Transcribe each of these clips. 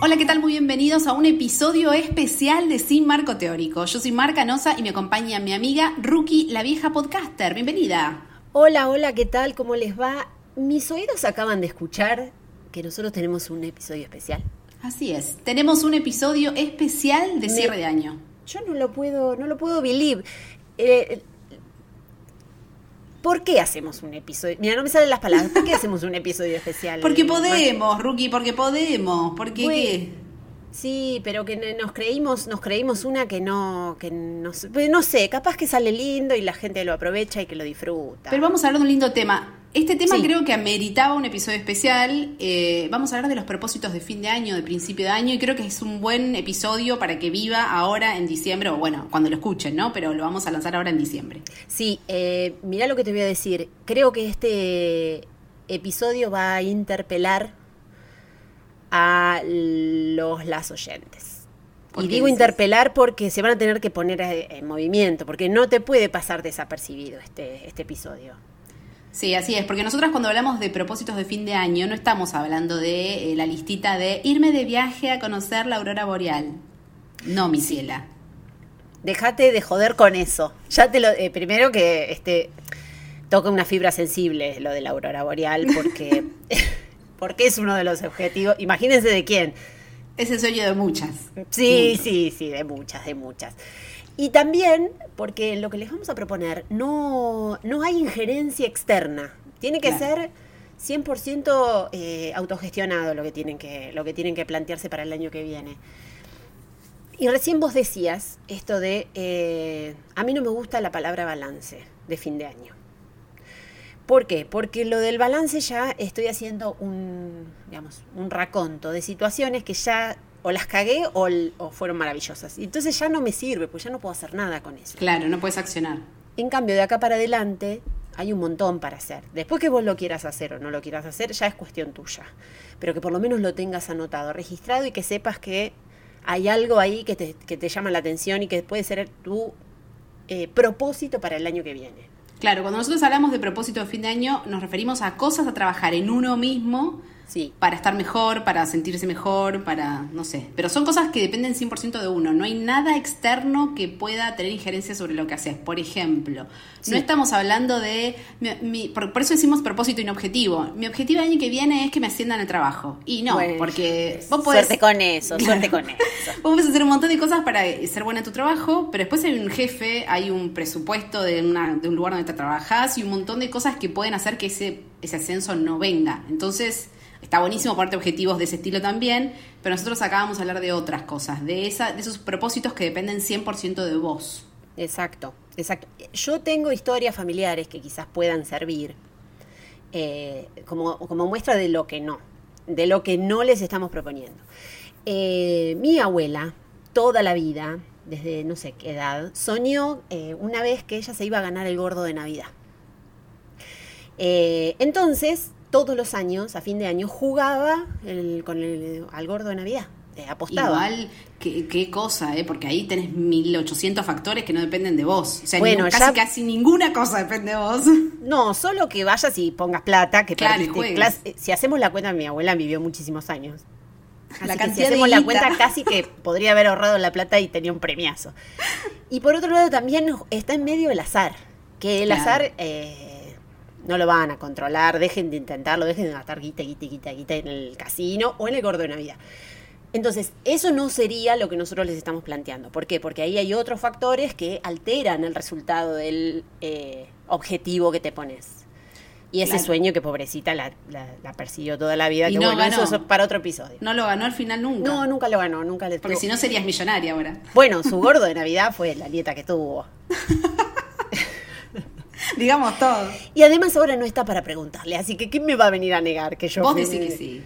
Hola, ¿qué tal? Muy bienvenidos a un episodio especial de Sin Marco Teórico. Yo soy Marca Nosa y me acompaña mi amiga Rookie, la vieja podcaster. Bienvenida. Hola, hola, ¿qué tal? ¿Cómo les va? Mis oídos acaban de escuchar que nosotros tenemos un episodio especial. Así es, tenemos un episodio especial de cierre de año. Yo no lo puedo, no lo puedo believe. Eh, ¿Por qué hacemos un episodio? Mira, no me salen las palabras. ¿Por qué hacemos un episodio especial? Porque podemos, Rookie, porque podemos. Porque qué? Sí, pero que nos creímos, nos creímos una que no, que no, pues no sé, capaz que sale lindo y la gente lo aprovecha y que lo disfruta. Pero vamos a hablar de un lindo tema. Este tema creo que ameritaba un episodio especial. Eh, vamos a hablar de los propósitos de fin de año, de principio de año, y creo que es un buen episodio para que viva ahora en diciembre, o bueno, cuando lo escuchen, ¿no? Pero lo vamos a lanzar ahora en diciembre. Sí, eh, mira lo que te voy a decir. Creo que este episodio va a interpelar a los las oyentes. Y digo interpelar porque se van a tener que poner en movimiento, porque no te puede pasar desapercibido este, este episodio. Sí, así es, porque nosotras cuando hablamos de propósitos de fin de año no estamos hablando de eh, la listita de irme de viaje a conocer la aurora boreal. No, mi ciela. Déjate de joder con eso. Ya te lo eh, primero que este toca una fibra sensible lo de la aurora boreal porque porque es uno de los objetivos. Imagínense de quién. Es el sueño de muchas. Sí, sí, sí, de muchas, de muchas. Y también porque lo que les vamos a proponer no, no hay injerencia externa. Tiene que ser 100% eh, autogestionado lo que, tienen que, lo que tienen que plantearse para el año que viene. Y recién vos decías esto de, eh, a mí no me gusta la palabra balance de fin de año. ¿Por qué? Porque lo del balance ya estoy haciendo un, digamos, un raconto de situaciones que ya o las cagué o, fueron maravillosas. Y entonces ya no me sirve, pues ya no puedo hacer nada con eso. Claro, no puedes accionar. En cambio, de acá para adelante hay un montón para hacer. Después que vos lo quieras hacer o no lo quieras hacer, ya es cuestión tuya. Pero que por lo menos lo tengas anotado, registrado y que sepas que hay algo ahí que te, que te llama la atención y que puede ser tu eh, propósito para el año que viene. Claro, cuando nosotros hablamos de propósito de fin de año, nos referimos a cosas a trabajar en uno mismo Sí. Para estar mejor, para sentirse mejor, para, no sé. Pero son cosas que dependen 100% de uno. No hay nada externo que pueda tener injerencia sobre lo que haces. Por ejemplo, no estamos hablando de... por, eso decimos propósito inobjetivo. Mi objetivo el año que viene es que me asciendan el trabajo. Y no, porque vos podés... Suerte con eso, suerte con eso. Vos podés hacer un montón de cosas para ser buena en tu trabajo, pero después hay un jefe, hay un presupuesto de, una, de un lugar donde te trabajas y un montón de cosas que pueden hacer que ese, ese ascenso no venga. Entonces Está buenísimo parte objetivos de ese estilo también, pero nosotros acabamos de hablar de otras cosas, de, esa, de esos propósitos que dependen 100% de vos. Exacto, exacto. Yo tengo historias familiares que quizás puedan servir eh, como, como, muestra de lo que no, de lo que no les estamos proponiendo. Eh, mi abuela, toda la vida, desde no sé qué edad, soñó eh, una vez que ella se iba a ganar el gordo de Navidad. entonces, todos los años, a fin de año, jugaba con el, al gordo de Navidad. Eh, apostaba. Igual, qué, cosa, ¿eh? porque ahí tenés 1800 factores que no dependen de vos. O sea, bueno, casi, casi ninguna cosa depende de vos. No, solo que vayas y pongas plata, que claro, eh, Si hacemos la cuenta, mi abuela vivió muchísimos años. la cantidad si hacemos la cuenta, casi que podría haber ahorrado la plata y tenía un premiazo. Y por otro lado, también está en medio el azar. Que el azar. Eh, no lo van a controlar, dejen de intentarlo, dejen de gastar guita, guita, guita, guita en el casino o en el gordo de Navidad. Entonces, eso no sería lo que nosotros les estamos planteando. ¿Por qué? Porque ahí hay otros factores que alteran el resultado del eh, objetivo que te pones. Y ese sueño que pobrecita la, persiguió toda la vida. Y que no ganó. eso es para otro episodio. No lo ganó al final nunca. No, nunca lo ganó, nunca le Porque si no serías millonaria ahora. Bueno, su gordo de Navidad fue la nieta que tuvo. Digamos todo. Y además ahora no está para preguntarle, así que ¿quién me va a venir a negar que yo Vos decís que sí.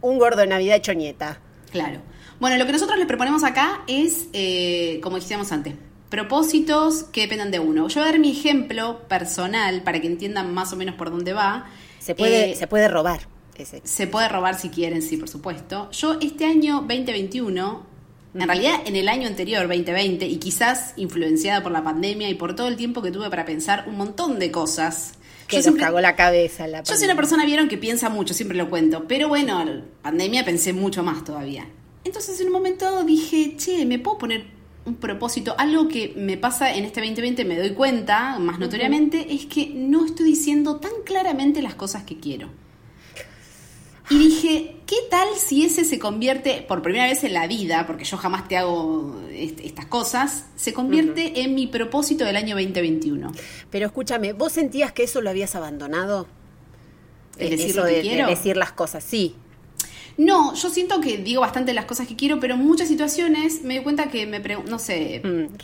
Un gordo de Navidad hecho nieta. Claro. Bueno, lo que nosotros les proponemos acá es, eh, como decíamos antes, propósitos que dependan de uno. Yo voy a dar mi ejemplo personal para que entiendan más o menos por dónde va. Se puede, eh, se puede robar. Ese. Se puede robar si quieren, sí, por supuesto. Yo este año 2021 en realidad, en el año anterior, 2020, y quizás influenciada por la pandemia y por todo el tiempo que tuve para pensar un montón de cosas, Que nos cagó la cabeza la Yo soy una persona, vieron, que piensa mucho, siempre lo cuento. Pero bueno, pandemia pensé mucho más todavía. Entonces en un momento dije, che, ¿me puedo poner un propósito? Algo que me pasa en este 2020, me doy cuenta más notoriamente, es que no estoy diciendo tan claramente las cosas que quiero. Y dije, ¿qué tal si ese se convierte, por primera vez en la vida, porque yo jamás te hago estas cosas, se convierte en mi propósito del año 2021? Pero escúchame, ¿vos sentías que eso lo habías abandonado? Es decir, lo de, decir las cosas, sí. No, yo siento que digo bastante las cosas que quiero, pero en muchas situaciones me doy cuenta que me pregunto, no sé. Mm.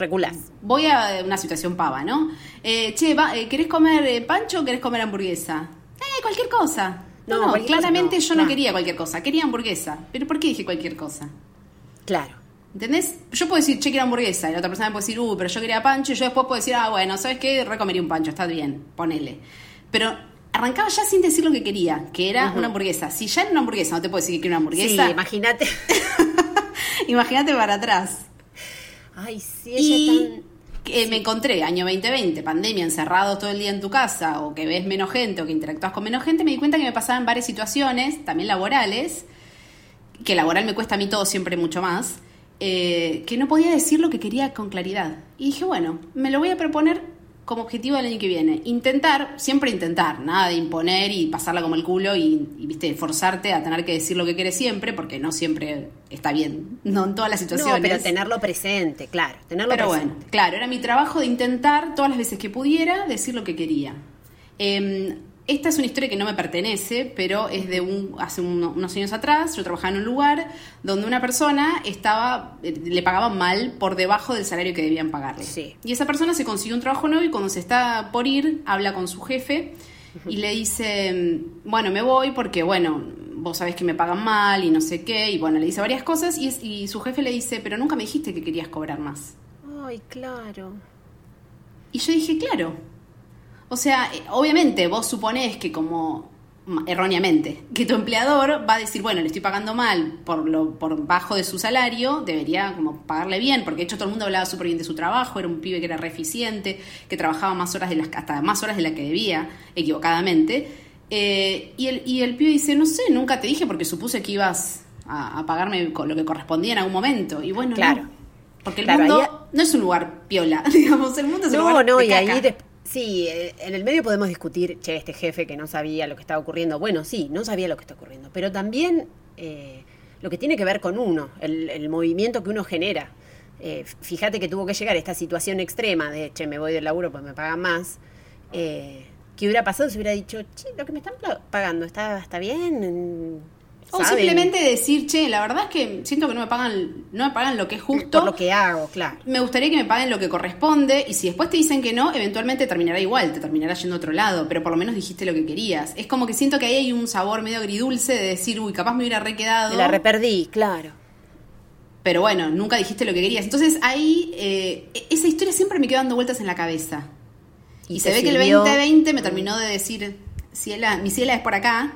Voy a una situación pava, ¿no? Eh, che, eh, ¿querés comer eh, pancho o querés comer hamburguesa? Eh, cualquier cosa. No, claramente yo no quería cualquier cosa, quería hamburguesa. Pero ¿por qué dije cualquier cosa? Claro. ¿Entendés? Yo puedo decir, che, quiero hamburguesa, y la otra persona me puede decir, uh, pero yo quería pancho, y yo después puedo decir, ah, bueno, ¿sabes qué? Recomería un pancho, está bien, ponele. Pero arrancaba ya sin decir lo que quería, que era una hamburguesa. Si ya era una hamburguesa, no te puedo decir que quiero una hamburguesa. Sí, imagínate. imagínate para atrás. Ay, sí, ella tan que me encontré año 2020, pandemia, encerrado todo el día en tu casa, o que ves menos gente, o que interactúas con menos gente, me di cuenta que me pasaban varias situaciones, también laborales, que laboral me cuesta a mí todo siempre mucho más, eh, que no podía decir lo que quería con claridad. Y dije, bueno, me lo voy a proponer como objetivo del año que viene. Intentar, siempre intentar, nada de imponer y pasarla como el culo y, viste, forzarte a tener que decir lo que quieres siempre, porque no siempre está bien, no en todas las situaciones. No, pero tenerlo presente, claro, tenerlo pero bueno, claro, era mi trabajo de intentar todas las veces que pudiera decir lo que quería. Eh, esta es una historia que no me pertenece, pero es de un hace unos años atrás. Yo trabajaba en un lugar donde una persona estaba eh, le pagaban mal por debajo del salario que debían pagarle. Y esa persona se consiguió un trabajo nuevo y cuando se está por ir habla con su jefe y le dice, bueno, me voy porque bueno, vos sabés que me pagan mal y no sé qué y bueno, le dice varias cosas y, y su jefe le dice, pero nunca me dijiste que querías cobrar más. Ay, claro. Y yo dije, claro, o sea, eh, obviamente vos suponés que como erróneamente, que tu empleador va a decir, bueno, le estoy pagando mal por lo por bajo de su salario, debería como pagarle bien, porque de hecho todo el mundo hablaba súper bien de su trabajo, era un pibe que era re eficiente, que trabajaba más horas de las hasta más horas de las que debía, equivocadamente. Eh, y, el, y el pibe dice, no sé, nunca te dije porque supuse que ibas a, pagarme lo que correspondía en algún momento. Y bueno, claro. porque el mundo no es un lugar piola, digamos, el mundo es un lugar no, de y ahí Sí, eh, en el medio podemos discutir, che, este jefe que no sabía lo que estaba ocurriendo. Bueno, sí, no sabía lo que está ocurriendo, pero también eh, lo que tiene que ver con uno, el, movimiento que uno genera. Eh, fíjate que tuvo que llegar esta situación extrema de, che, me voy del laburo pues me pagan más. ¿Qué hubiera pasado si hubiera dicho, che, lo que me están pagando está, está bien? O simplemente decir, che, la verdad es que siento que no me pagan, no me pagan lo que es justo. Por lo que hago, claro. Me gustaría que me paguen lo que corresponde y si después te dicen que no, eventualmente terminará igual, te terminará yendo a otro lado, pero por lo menos dijiste lo que querías. Es como que siento que ahí hay un sabor medio agridulce de decir, uy, capaz me hubiera requedado. Me la reperdí, claro. Pero bueno, nunca dijiste lo que querías. Entonces ahí, eh, esa historia siempre me quedó dando vueltas en la cabeza. Y, se ve que el 2020 me terminó de decir, Ciela, mi ciela es por acá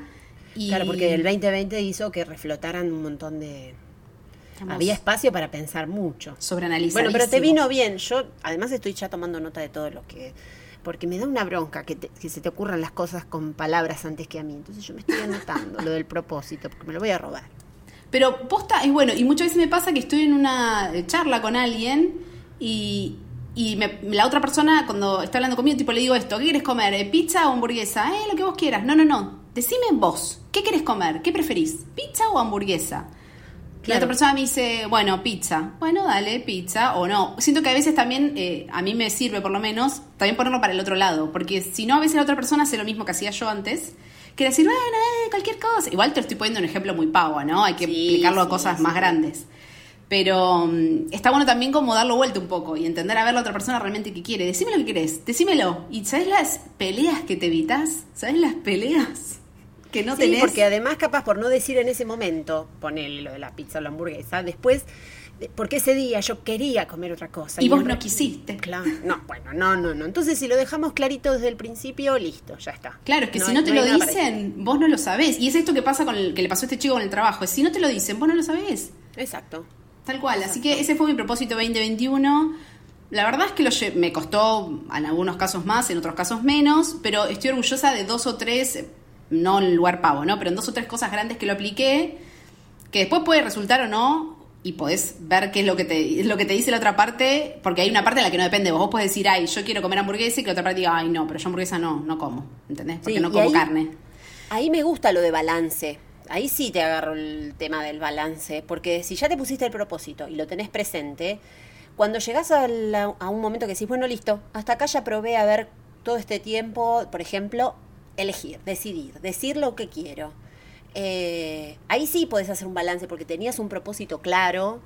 Claro, porque el 2020 hizo que reflotaran un montón de... Había espacio para pensar mucho. Sobre analizar. Bueno, pero te vino bien. Yo, además, estoy ya tomando nota de todo lo que. Porque me da una bronca que, que se te ocurran las cosas con palabras antes que a mí. Entonces yo me estoy anotando lo del propósito, porque me lo voy a robar. Pero posta es bueno, y muchas veces me pasa que estoy en una charla con alguien y, y la otra persona, cuando está hablando conmigo, tipo le digo esto: ¿qué quieres comer? ¿Eh, ¿Pizza o hamburguesa? Eh, lo que vos quieras. No, no, no. Decime vos, ¿qué querés comer? ¿Qué preferís? ¿Pizza o hamburguesa? Y la otra persona me dice, bueno, pizza. Bueno, dale, pizza o no. Siento que a veces también, eh, a mí me sirve por lo menos, también ponerlo para el otro lado. Porque si no, a veces la otra persona hace lo mismo que hacía yo antes. Que decir, bueno, eh, cualquier cosa. Igual te estoy poniendo un ejemplo muy pavo, ¿no? Hay que explicarlo a cosas más grandes. Pero mm, está bueno también como darlo vuelta un poco y entender a ver la otra persona realmente qué quiere. Decime lo que querés, decímelo. ¿Y sabes las peleas que te evitas? ¿Sabes las peleas? Que no sí, porque además capaz por no decir en ese momento, ponerle lo de la pizza o la hamburguesa, después porque ese día yo quería comer otra cosa. Y, vos no quisiste. Claro. No, bueno, no, no, no. Entonces, si lo dejamos clarito desde el principio, listo, ya está. Claro, es que si no te lo dicen, vos no lo sabés. Y es esto que pasa con el que le pasó a este chico con el trabajo. Es, si no te lo dicen, vos no lo sabés. Exacto. Tal cual. Así que ese fue mi propósito 2021. La verdad es que lo me costó en algunos casos más, en otros casos menos, pero estoy orgullosa de dos o tres, no en lugar pavo, ¿no? Pero en dos o tres cosas grandes que lo apliqué, que después puede resultar o no, y podés ver qué es lo que te, es lo que te dice la otra parte, porque hay una parte en la que no depende vos. Podés decir, ay, yo quiero comer hamburguesa y que la otra parte diga, ay, no, pero yo hamburguesa no, no como, ¿entendés? Porque no como carne. Ahí me gusta lo de balance. Ahí sí te agarro el tema del balance, porque si ya te pusiste el propósito y lo tenés presente, cuando llegás a, a un momento que decís, bueno, listo, hasta acá ya probé a ver todo este tiempo, por ejemplo, elegir, decidir, decir lo que quiero. Eh, ahí sí podés hacer un balance porque tenías un propósito claro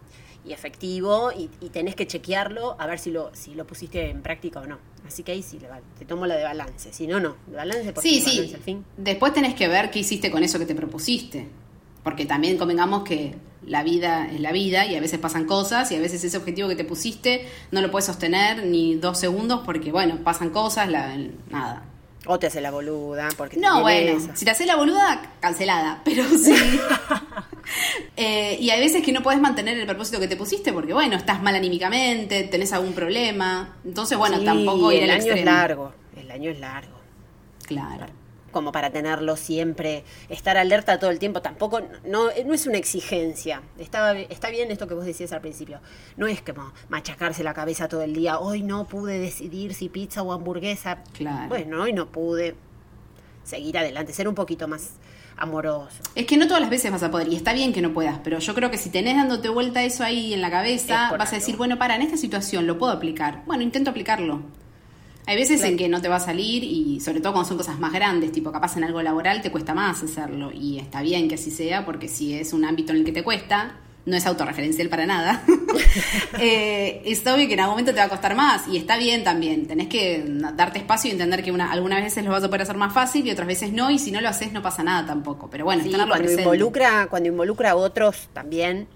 y efectivo y, tenés que chequearlo a ver si lo, si lo pusiste en práctica o no. Así que ahí sí te tomo la de balance. Si no, no. De balance porque sí, sí. al fin. Después tenés que ver qué hiciste con eso que te propusiste. Porque también convengamos que la vida es la vida y a veces pasan cosas y a veces ese objetivo que te pusiste no lo puedes sostener ni dos segundos porque, bueno, pasan cosas, la, nada. O te hace la boluda, porque No, bueno, si te hace la boluda, cancelada, pero sí. Eh, y hay veces que no puedes mantener el propósito que te pusiste porque, bueno, estás mal anímicamente, tenés algún problema. Entonces, bueno, tampoco ir el año es largo, el año es largo. Claro como para tenerlo siempre, estar alerta todo el tiempo, tampoco, no, no es una exigencia. Está, está bien esto que vos decías al principio. No es como machacarse la cabeza todo el día, hoy no pude decidir si pizza o hamburguesa. Claro. Bueno, hoy no pude seguir adelante, ser un poquito más amoroso. Es que no todas las veces vas a poder, y está bien que no puedas, pero yo creo que si tenés dándote vuelta eso ahí en la cabeza, vas a decir, bueno, para, en esta situación lo puedo aplicar. Bueno, intento aplicarlo. Hay veces en que no te va a salir y sobre todo cuando son cosas más grandes, tipo capaz en algo laboral te cuesta más hacerlo y está bien que así sea porque si es un ámbito en el que te cuesta, no es autorreferencial para nada, eh, es obvio que en algún momento te va a costar más y está bien también. Tenés que darte espacio y entender que una, algunas veces lo vas a poder hacer más fácil y otras veces no y si no lo haces no pasa nada tampoco. Pero bueno, cuando involucra, cuando involucra a otros también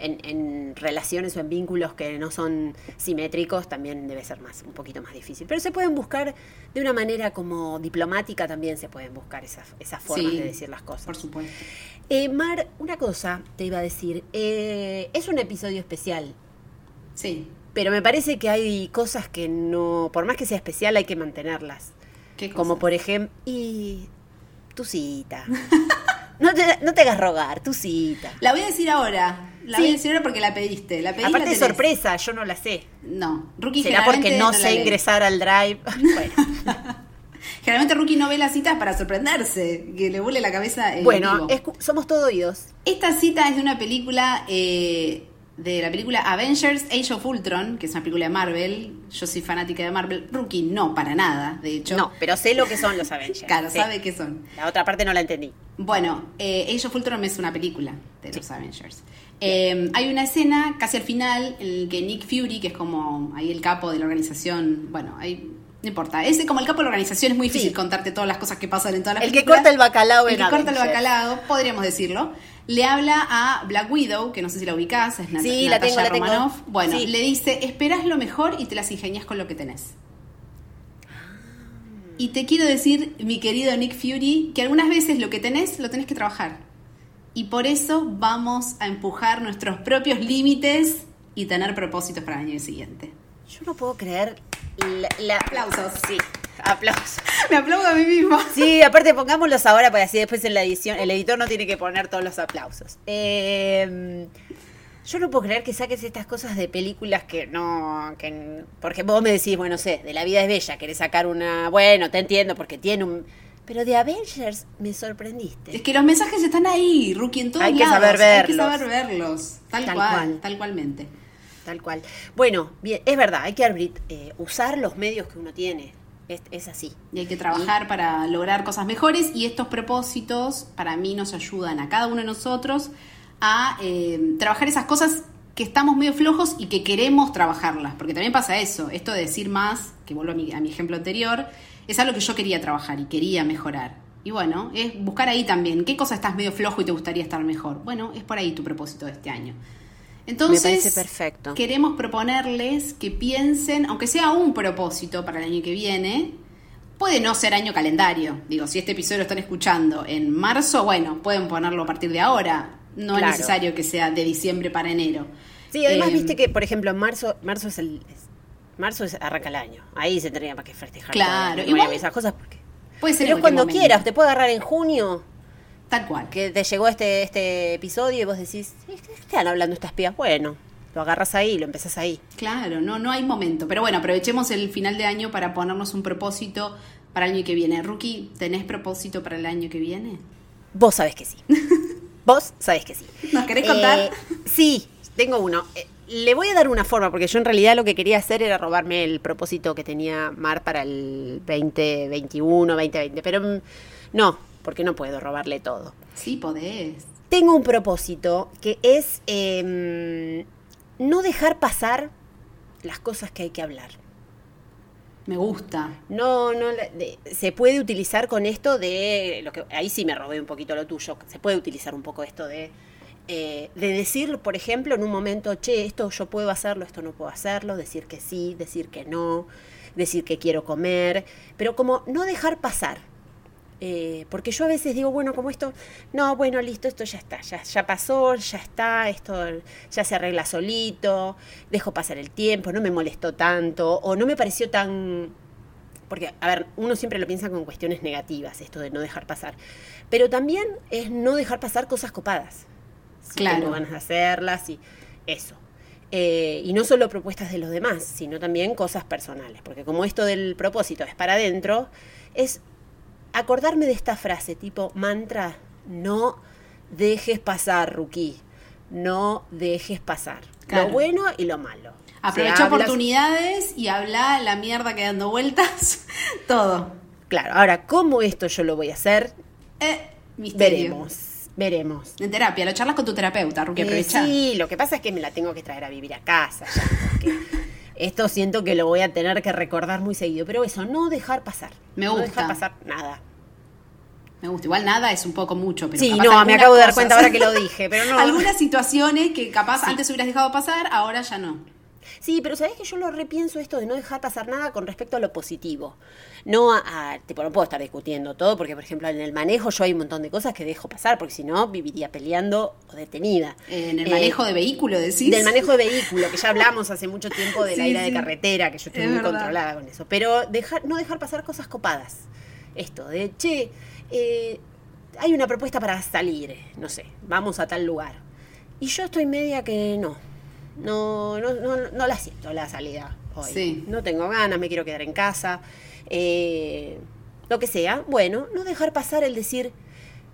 en, relaciones o en vínculos que no son simétricos también debe ser más, un poquito más difícil. Pero se pueden buscar de una manera como diplomática también se pueden buscar esas, esas formas de decir las cosas. Por supuesto. Eh, Mar, una cosa te iba a decir. Eh, es un episodio especial. Sí. Pero me parece que hay cosas que no, por más que sea especial, hay que mantenerlas. ¿Qué Como por ejemplo, y tu cita. no, te, no te hagas rogar, tu cita. La voy a decir ahora. La voy a decir ahora porque la pediste. La Aparte de sorpresa, yo no la sé. No, Rookie ¿Será porque no, sé ingresar al drive? bueno. Generalmente Rookie no ve las citas para sorprenderse, que le vuele la cabeza. bueno, somos todo oídos. Esta cita es de una película, eh, de la película Avengers Age of Ultron, que es una película de Marvel. Yo soy fanática de Marvel. Rookie no, para nada, de hecho. No, pero sé lo que son los Avengers. claro, sabe qué son. La otra parte no la entendí. Bueno, eh, Age of Ultron es una película de los Avengers. Eh, hay una escena casi al final en la que Nick Fury, que es como ahí el capo de la organización, bueno, ahí no importa, es como el capo de la organización, es muy difícil contarte todas las cosas que pasan en todas las El que corta el bacalao El que corta el bacalao, podríamos decirlo. Le habla a Black Widow, que no sé si la ubicás, es Nat sí, la tengo, Romanoff. Bueno, le dice, esperás lo mejor y te las ingenias con lo que tenés. Y te quiero decir, mi querido Nick Fury, que algunas veces lo que tenés, lo tenés que trabajar y por eso vamos a empujar nuestros propios límites y tener propósitos para el año siguiente. Yo no puedo creer la, aplausos. Sí, aplausos. Me aplaudo a mí mismo. Sí, aparte pongámoslos ahora para así después en la edición el editor no tiene que poner todos los aplausos. Em, yo no puedo creer que saques estas cosas de películas que no. Que, porque vos me decís, bueno, sé, de la vida es bella, querés sacar una. Bueno, te entiendo, porque tiene un pero de Avengers me sorprendiste. Es que los mensajes están ahí, Rookie, en todos Hay que saber verlos. Hay que saber verlos. Tal, cual, tal cualmente. Tal cual. Bueno, bien, es verdad, hay que eh, usar los medios que uno tiene. Es, así. Y hay que trabajar para lograr cosas mejores y estos propósitos para mí nos ayudan a cada uno de nosotros a eh, trabajar esas cosas que estamos medio flojos y que queremos trabajarlas. Porque también pasa eso, esto de decir más, que vuelvo a mi, a mi ejemplo anterior, es algo que yo quería trabajar y quería mejorar. Y bueno, es buscar ahí también, ¿qué cosa estás medio flojo y te gustaría estar mejor? Bueno, es por ahí tu propósito de este año. Entonces, perfecto. queremos proponerles que piensen, aunque sea un propósito para el año que viene, puede no ser año calendario. Digo, si este episodio lo están escuchando en marzo, bueno, pueden ponerlo a partir de ahora. No es necesario que sea de diciembre para enero. Sí, además eh, viste que, por ejemplo, en marzo, marzo es el, Marzo arranca el año. Ahí se tendría para que festejar. Claro, igual esas cosas porque. Puede ser Pero cuando quieras, te puede agarrar en junio. Tal cual. Que te llegó este, este episodio y vos decís, ¿qué están hablando estas pías? Bueno, lo agarras ahí, lo empezás ahí. Claro, no, no hay momento. Pero bueno, aprovechemos el final de año para ponernos un propósito para el año que viene. Rookie, ¿tenés propósito para el año que viene? Vos sabés que sí. Vos sabés que sí. ¿Nos querés contar? Eh, sí, tengo uno. Eh, le voy a dar una forma, porque yo en realidad lo que quería hacer era robarme el propósito que tenía Mar para el 2021, 2020. Pero mm, no, porque no puedo robarle todo. Sí, podés. Tengo un propósito que es em, no dejar pasar las cosas que hay que hablar. Me gusta. No, no, se puede utilizar con esto de, lo que ahí sí me robé un poquito lo tuyo, se puede utilizar un poco esto de, eh, de decir, por ejemplo, en un momento, che, esto yo puedo hacerlo, esto no puedo hacerlo, decir que sí, decir que no, decir que quiero comer, pero como no dejar pasar. Eh, porque yo a veces digo, bueno, como esto, no, bueno, listo, esto ya está, ya, ya pasó, ya está, esto ya se arregla solito, dejo pasar el tiempo, no me molestó tanto, o no me pareció tan... Porque, a ver, uno siempre lo piensa con cuestiones negativas, esto de no dejar pasar. Pero también es no dejar pasar cosas copadas. Si claro. Tengo ganas de hacerlas y eso. Eh, y no solo propuestas de los demás, sino también cosas personales. Porque como esto del propósito es para adentro, es acordarme de esta frase tipo mantra, no dejes pasar, Ruki, no dejes pasar. Lo bueno y lo malo. Aprovecha oportunidades y habla la mierda que dando vueltas, todo. Claro, ahora, ¿cómo esto yo lo voy a hacer? Eh, misterio. Veremos. Veremos. En terapia, lo charlas con tu terapeuta, Ruki, aprovecha. Sí, lo que pasa es que me la tengo que traer a vivir a casa. Esto siento que lo voy a tener que recordar muy seguido. Pero eso, no dejar pasar. Me gusta. No dejar pasar nada. Me gusta. Igual nada es un poco mucho, pero Sí, no, me acabo de dar cuenta ahora que lo dije, pero no. algunas situaciones que capaz antes hubieras dejado pasar, ahora ya no. Sí, pero sabes que yo lo repienso esto de no dejar pasar nada con respecto a lo positivo. No a, tipo, no puedo estar discutiendo todo, porque por ejemplo en el manejo yo hay un montón de cosas que dejo pasar, porque si no viviría peleando o detenida. En el manejo de vehículo, decís. Del manejo de vehículo, que ya hablamos hace mucho tiempo de la ira de carretera, que yo estoy muy controlada con eso. Pero dejar, no dejar pasar cosas copadas. Esto de, che, eh, hay una propuesta para salir, no sé, vamos a tal lugar. Y yo estoy media que no, no, no, no, la siento la salida hoy. No tengo ganas, me quiero quedar en casa. Eh, lo que sea, bueno, no dejar pasar el decir,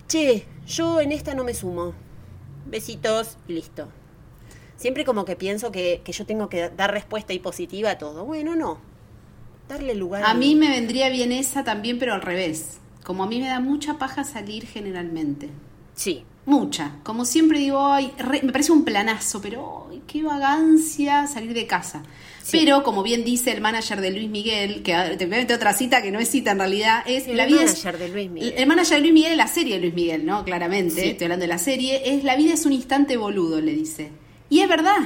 che, yo en esta no me sumo. Besitos y listo. Siempre como que pienso que, que yo tengo que dar respuesta y positiva a todo. Bueno, no. Darle lugar. A mí me vendría bien esa también, pero al revés. Como a mí me da mucha paja salir generalmente. Sí. Mucha. Como siempre digo, ay, me parece un planazo, pero ay, qué vagancia salir de casa. Pero, como bien dice el manager de Luis Miguel, que te voy a meter otra cita que no es cita en realidad, es el la vida. manager de Luis Miguel. El manager de Luis Miguel es la serie de Luis Miguel, ¿no? Claramente, estoy hablando de la serie. Es la vida es un instante boludo, le dice. Y es verdad.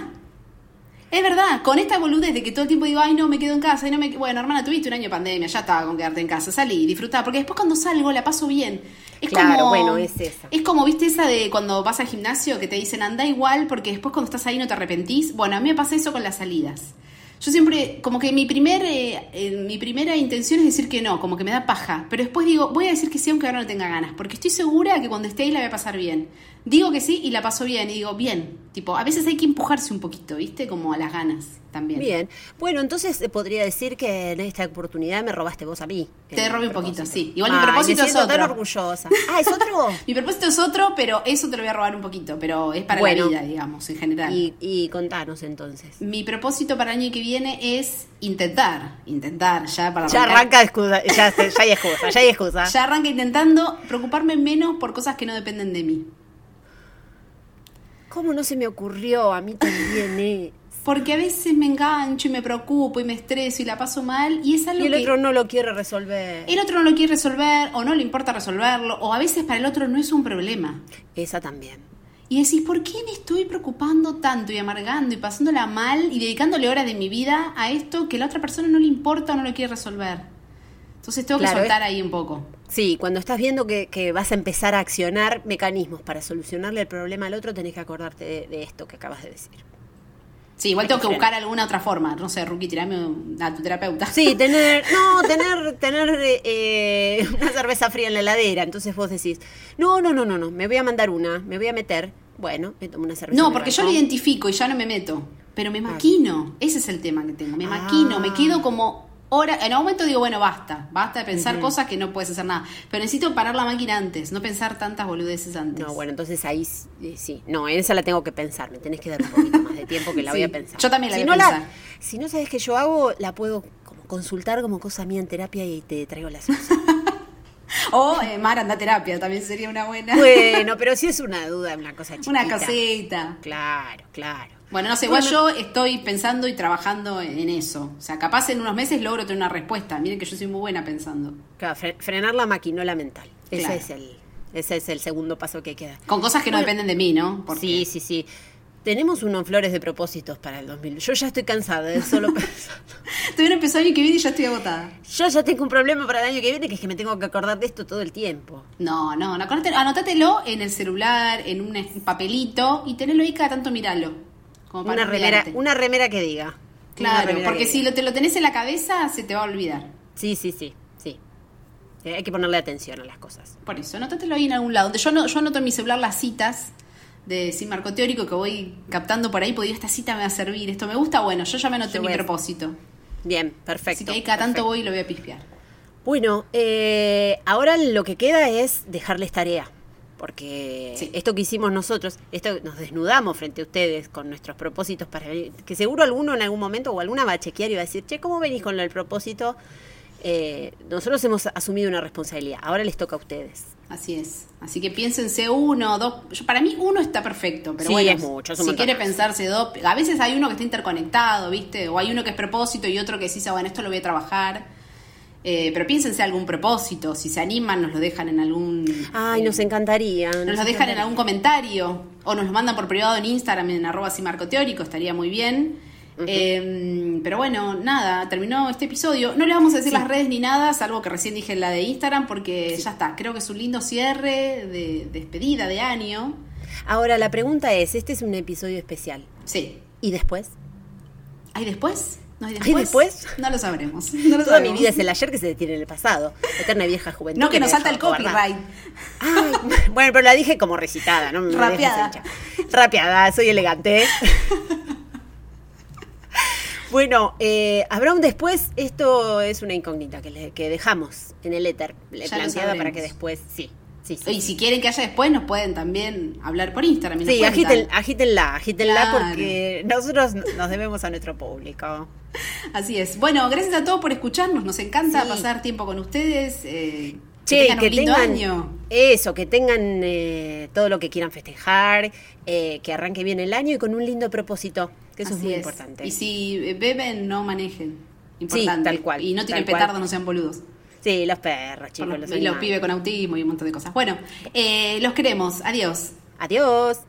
Es verdad, con esta boludez de que todo el tiempo digo, ay, no, me quedo en casa, y no me... Bueno, hermana, tuviste un año de pandemia, ya estaba con quedarte en casa, salí, disfrutar, porque después cuando salgo la paso bien. Es claro, como, bueno, es esa. Es como, viste, esa de cuando vas al gimnasio que te dicen, anda igual, porque después cuando estás ahí no te arrepentís. Bueno, a mí me pasa eso con las salidas. Yo siempre, como que mi, primer, eh, mi primera intención es decir que no, como que me da paja. Pero después digo, voy a decir que sí aunque ahora no tenga ganas, porque estoy segura que cuando esté ahí la voy a pasar bien. Digo que sí y la paso bien, y digo, bien. Tipo, a veces hay que empujarse un poquito, ¿viste? Como a las ganas también. Bien. Bueno, entonces eh, podría decir que en esta oportunidad me robaste vos a mí. Te robé un poquito, sí. Igual mi propósito es otro. tan orgullosa. Ah, ¿es otro? mi propósito es otro, pero eso te lo voy a robar un poquito, pero es para la vida, digamos, en general. Y, y contanos entonces. Mi propósito para el año que viene es intentar, intentar, ya para Ya arranca excusa, ya, ya hay excusa, ya hay excusa. Ya arranca intentando preocuparme menos por cosas que no dependen de mí. ¿Cómo no se me ocurrió? A mí también, eh. Porque a veces me engancho y me preocupo y me estreso y la paso mal y es algo Y el otro no lo quiere resolver. El otro no lo quiere resolver o no le importa resolverlo o a veces para el otro no es un problema. Esa también. Y decís, ¿por qué me estoy preocupando tanto y amargando y pasándola mal y dedicándole horas de mi vida a esto que a la otra persona no le importa o no lo quiere resolver? Entonces tengo que soltar ahí un poco. Sí, cuando estás viendo que, vas a empezar a accionar mecanismos para solucionarle el problema al otro, tenés que acordarte de, esto que acabas de decir. Sí, igual tengo que buscar alguna otra forma. No sé, Rookie, tirame a tu terapeuta. Sí, tener, no, tener, tener eh, una cerveza fría en la heladera. Entonces vos decís, no, no, no, no, no, me voy a mandar una, me voy a meter. Bueno, me tomo una cerveza. No, porque yo lo identifico y ya no me meto. Pero me ah. maquino. Ese es el tema que tengo. Me maquino, me quedo ah. Como en un momento digo, bueno, basta, basta de pensar cosas que no puedes hacer nada. Pero necesito parar la máquina antes, no pensar tantas boludeces antes. No, bueno, entonces ahí eh, sí. No, en esa la tengo que pensar, me tenés que dar un poquito más de tiempo que la voy a pensar. Yo también la si voy no a pensar. si no sabes qué yo hago, la puedo como consultar como cosa mía en terapia y te traigo las cosas. O eh, Mar anda terapia, también sería una buena. Bueno, pero si es una duda, una cosa chiquita. Una cosita. Claro, claro. Bueno, no sé, igual yo estoy pensando y trabajando en eso. O sea, capaz en unos meses logro tener una respuesta. Miren que yo soy muy buena pensando. Claro, frenar la maquinola mental. Ese es el ese es el segundo paso que queda. Con cosas que no dependen de mí, ¿no? Sí, sí, sí. Tenemos unos flores de propósitos para el 2000. Yo ya estoy cansada de solo pensar. Todavía empezó el año que viene y ya estoy agotada. Yo ya tengo un problema para el año que viene, que es que me tengo que acordar de esto todo el tiempo. No, no, anótatelo en el celular, en un papelito y tenelo ahí cada tanto miralo una remera, una remera que diga. Claro, porque si lo, te lo tenés en la cabeza, se te va a olvidar. Sí, sí, sí, sí. Eh, hay que ponerle atención a las cosas. Por eso, anótatelo ahí en algún lado. Yo, no, yo anoto en mi celular las citas de sin marco teórico que voy captando por ahí, porque esta cita me va a servir, esto me gusta, bueno, yo ya me anoté mi propósito. Bien, perfecto. Así que ahí cada tanto voy y lo voy a pispear. Bueno, eh, ahora lo que queda es dejarles tarea porque esto que hicimos nosotros, esto nos desnudamos frente a ustedes con nuestros propósitos para que seguro alguno en algún momento o alguna va a chequear y va a decir, che, ¿cómo venís con el propósito? Eh, nosotros hemos asumido una responsabilidad, ahora les toca a ustedes. Así es. Así que piénsense uno, dos. para mí uno está perfecto, pero bueno, es mucho, si quiere pensarse dos, a veces hay uno que está interconectado, ¿viste? O hay uno que es propósito y otro que sí, bueno, esto lo voy a trabajar eh, pero piénsense algún propósito, si se animan nos lo dejan en algún... Ay, nos encantaría. Nos, lo dejan en algún comentario o nos lo mandan por privado en Instagram en arroba teórico, estaría muy bien. Em, pero bueno, nada, terminó este episodio. No le vamos a decir las redes ni nada, salvo que recién dije la de Instagram, porque ya está. Creo que es un lindo cierre de despedida de año. Ahora, la pregunta es, este es un episodio especial. Sí. ¿Y después? ¿Hay después? ¿No hay después? No lo sabremos. Toda mi vida es el ayer que se detiene en el pasado. Eterna vieja juventud. No, que, nos salta el copyright. bueno, pero la dije como recitada, ¿no? Rapeada. Rapeada, soy elegante. bueno, eh, ¿habrá un después? Esto es una incógnita que, que dejamos en el éter, planteada para que después, sí, y si quieren que haya después, nos pueden también hablar por Instagram. sí, agítenla, agítenla porque nosotros nos debemos a nuestro público. Así es. Bueno, gracias a todos por escucharnos. Nos encanta pasar tiempo con ustedes. Eh, che, que tengan, eso, que tengan eh, todo lo que quieran festejar, eh, que arranque bien el año y con un lindo propósito, que eso es muy importante. Y si beben, no manejen. Importante. tal cual. Y no tienen petardo, no sean boludos. Sí, los perros, chicos. Los, y los pibes con autismo y un montón de cosas. Bueno, eh, los queremos. Adiós. Adiós.